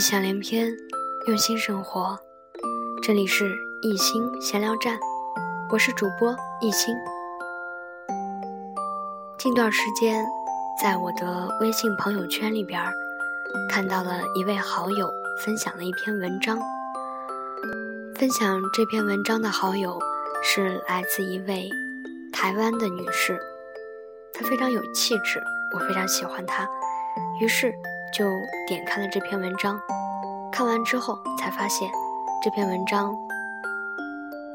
想连篇，用心生活。这里是一心闲聊站，我是主播一心。近段时间，在我的微信朋友圈里边，看到了一位好友分享了一篇文章。分享这篇文章的好友是来自一位台湾的女士，她非常有气质，我非常喜欢她，于是就点开了这篇文章。看完之后，才发现这篇文章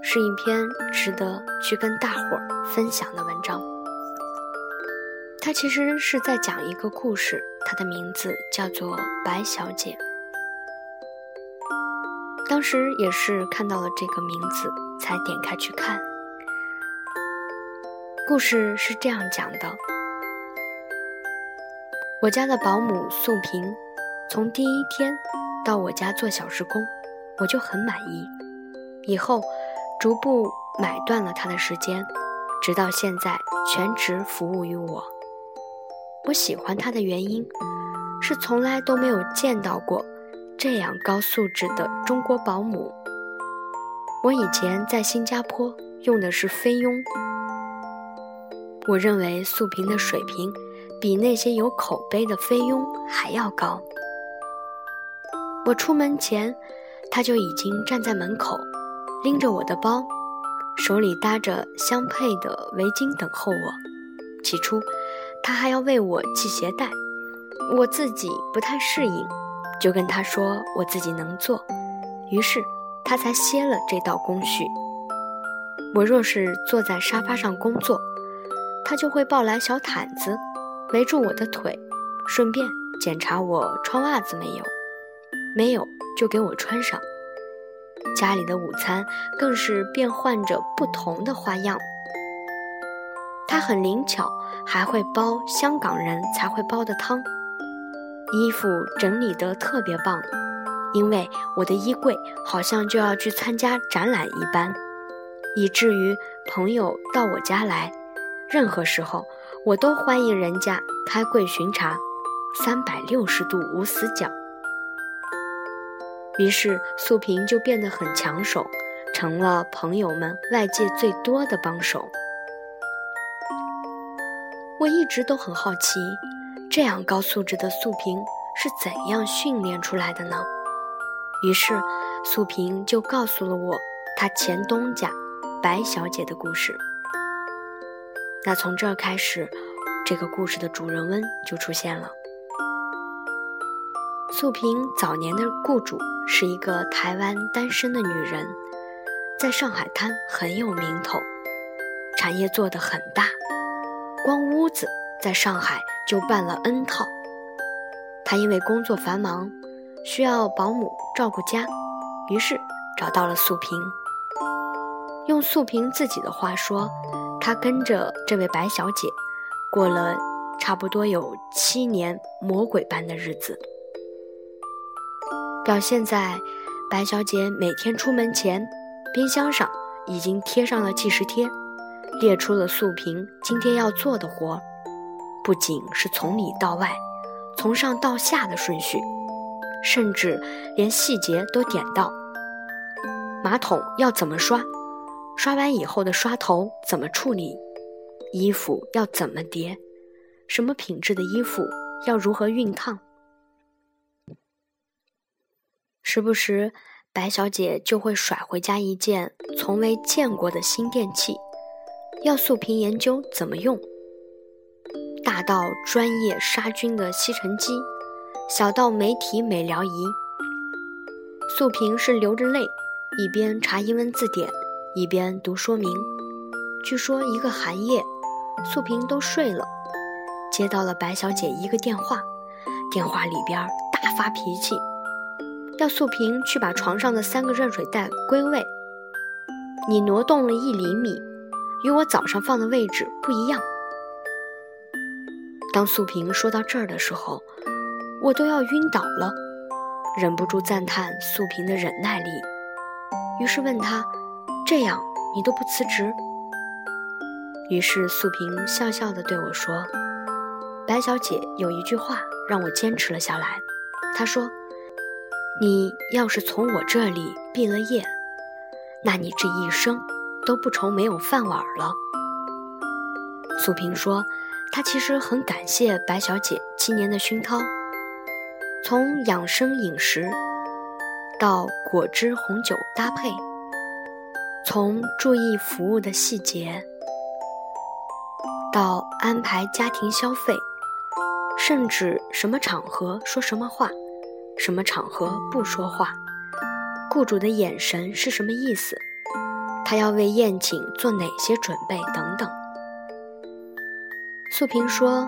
是一篇值得去跟大伙儿分享的文章。它其实是在讲一个故事，它的名字叫做《白小姐》。当时也是看到了这个名字，才点开去看。故事是这样讲的：我家的保姆素萍，从第一天到我家做小时工，我就很满意。以后逐步买断了她的时间，直到现在全职服务于我。我喜欢她的原因，是从来都没有见到过。这样高素质的中国保姆，我以前在新加坡用的是菲佣。我认为素萍的水平比那些有口碑的菲佣还要高。我出门前，他就已经站在门口，拎着我的包，手里搭着相配的围巾等候我。起初，他还要为我系鞋带，我自己不太适应。就跟他说我自己能做，于是他才歇了这道工序。我若是坐在沙发上工作，他就会抱来小毯子围住我的腿，顺便检查我穿袜子没有，没有就给我穿上。家里的午餐更是变换着不同的花样。他很灵巧，还会煲香港人才会煲的汤。衣服整理得特别棒，因为我的衣柜好像就要去参加展览一般，以至于朋友到我家来，任何时候我都欢迎人家开柜巡查，三百六十度无死角。于是素萍就变得很抢手，成了朋友们外界最多的帮手。我一直都很好奇。这样高素质的素萍是怎样训练出来的呢？于是，素萍就告诉了我她前东家白小姐的故事。那从这儿开始，这个故事的主人翁就出现了。素萍早年的雇主是一个台湾单身的女人，在上海滩很有名头，产业做得很大，光屋子在上海。就办了 N 套。她因为工作繁忙，需要保姆照顾家，于是找到了素萍。用素萍自己的话说，他跟着这位白小姐过了差不多有七年魔鬼般的日子。表现在白小姐每天出门前，冰箱上已经贴上了计时贴，列出了素萍今天要做的活。不仅是从里到外，从上到下的顺序，甚至连细节都点到：马桶要怎么刷，刷完以后的刷头怎么处理，衣服要怎么叠，什么品质的衣服要如何熨烫。时不时，白小姐就会甩回家一件从未见过的新电器，要素萍研究怎么用。大到专业杀菌的吸尘机，小到美体美疗仪，素萍是流着泪，一边查英文字典，一边读说明。据说一个寒夜，素萍都睡了，接到了白小姐一个电话，电话里边大发脾气，要素萍去把床上的三个热水袋归位。你挪动了一厘米，与我早上放的位置不一样。当素萍说到这儿的时候，我都要晕倒了，忍不住赞叹素萍的忍耐力。于是问他：“这样你都不辞职？”于是素萍笑笑地对我说：“白小姐有一句话让我坚持了下来。她说，你要是从我这里毕了业，那你这一生都不愁没有饭碗了。”素萍说：“她其实很感谢白小姐七年的熏陶，从养生饮食到果汁红酒搭配，从注意服务的细节到安排家庭消费，甚至什么场合说什么话，什么场合不说话，雇主的眼神是什么意思，他要为宴请做哪些准备等等。”素萍说：“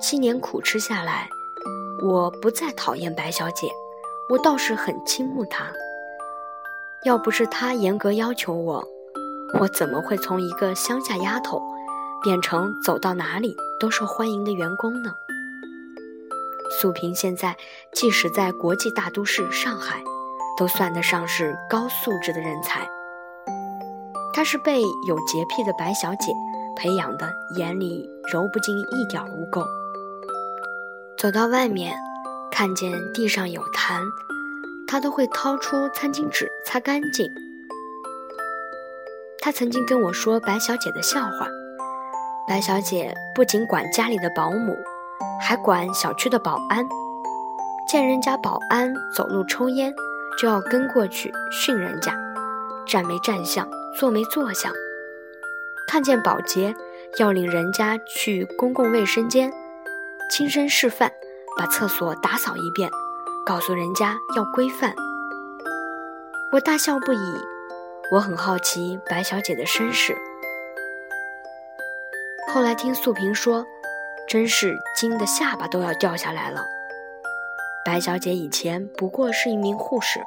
七年苦吃下来，我不再讨厌白小姐，我倒是很倾慕她。要不是他严格要求我，我怎么会从一个乡下丫头变成走到哪里都受欢迎的员工呢？”素萍现在即使在国际大都市上海，都算得上是高素质的人才。她是被有洁癖的白小姐。培养的眼里揉不进一点污垢。走到外面，看见地上有痰，他都会掏出餐巾纸擦干净。他曾经跟我说白小姐的笑话：白小姐不仅管家里的保姆，还管小区的保安。见人家保安走路抽烟，就要跟过去训人家，站没站相，坐没坐相。看见保洁，要领人家去公共卫生间，亲身示范，把厕所打扫一遍，告诉人家要规范。我大笑不已，我很好奇白小姐的身世。后来听素萍说，真是惊得下巴都要掉下来了。白小姐以前不过是一名护士，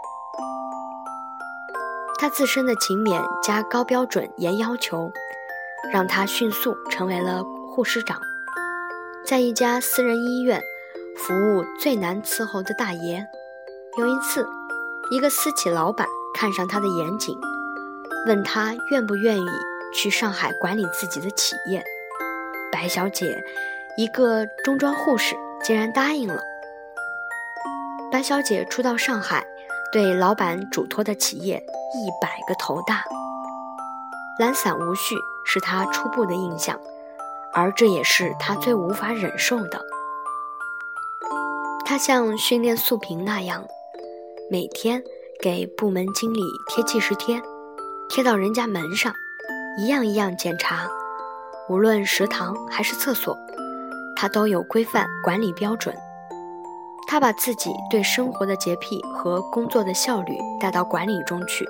她自身的勤勉加高标准严要求。让她迅速成为了护士长，在一家私人医院服务最难伺候的大爷。有一次，一个私企老板看上他的严谨，问他愿不愿意去上海管理自己的企业。白小姐，一个中专护士，竟然答应了。白小姐初到上海，对老板嘱托的企业一百个头大，懒散无序。是他初步的印象，而这也是他最无法忍受的。他像训练素萍那样，每天给部门经理贴计时贴，贴到人家门上，一样一样检查。无论食堂还是厕所，他都有规范管理标准。他把自己对生活的洁癖和工作的效率带到管理中去，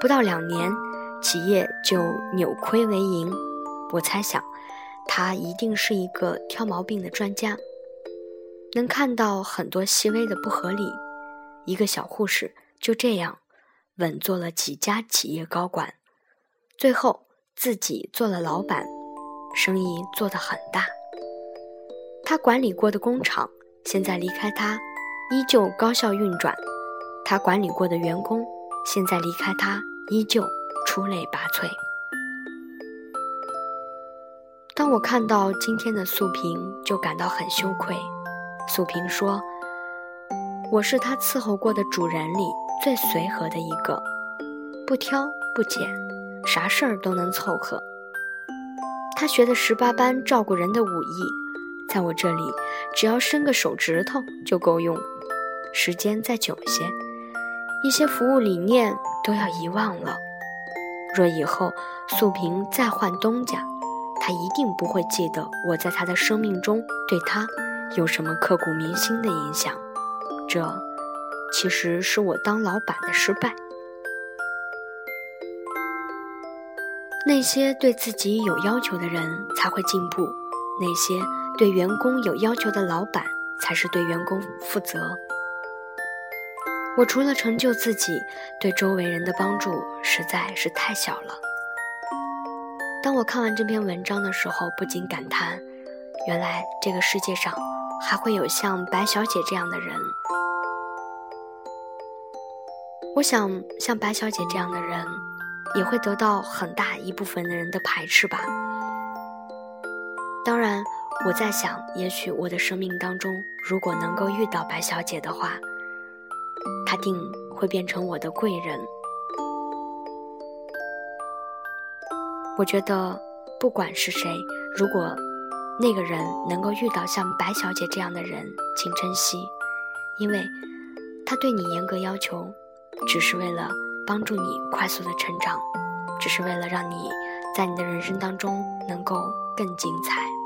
不到两年。企业就扭亏为盈，我猜想，他一定是一个挑毛病的专家，能看到很多细微的不合理。一个小护士就这样稳坐了几家企业高管，最后自己做了老板，生意做得很大。他管理过的工厂现在离开他，依旧高效运转；他管理过的员工现在离开他，依旧。出类拔萃。当我看到今天的素萍，就感到很羞愧。素萍说：“我是她伺候过的主人里最随和的一个，不挑不拣，啥事儿都能凑合。她学的十八般照顾人的武艺，在我这里，只要伸个手指头就够用。时间再久些，一些服务理念都要遗忘了。”若以后素萍再换东家，他一定不会记得我在他的生命中对他有什么刻骨铭心的影响。这其实是我当老板的失败。那些对自己有要求的人才会进步，那些对员工有要求的老板才是对员工负责。我除了成就自己，对周围人的帮助实在是太小了。当我看完这篇文章的时候，不禁感叹：原来这个世界上还会有像白小姐这样的人。我想，像白小姐这样的人，也会得到很大一部分的人的排斥吧。当然，我在想，也许我的生命当中，如果能够遇到白小姐的话。他定会变成我的贵人。我觉得，不管是谁，如果那个人能够遇到像白小姐这样的人，请珍惜，因为他对你严格要求，只是为了帮助你快速的成长，只是为了让你在你的人生当中能够更精彩。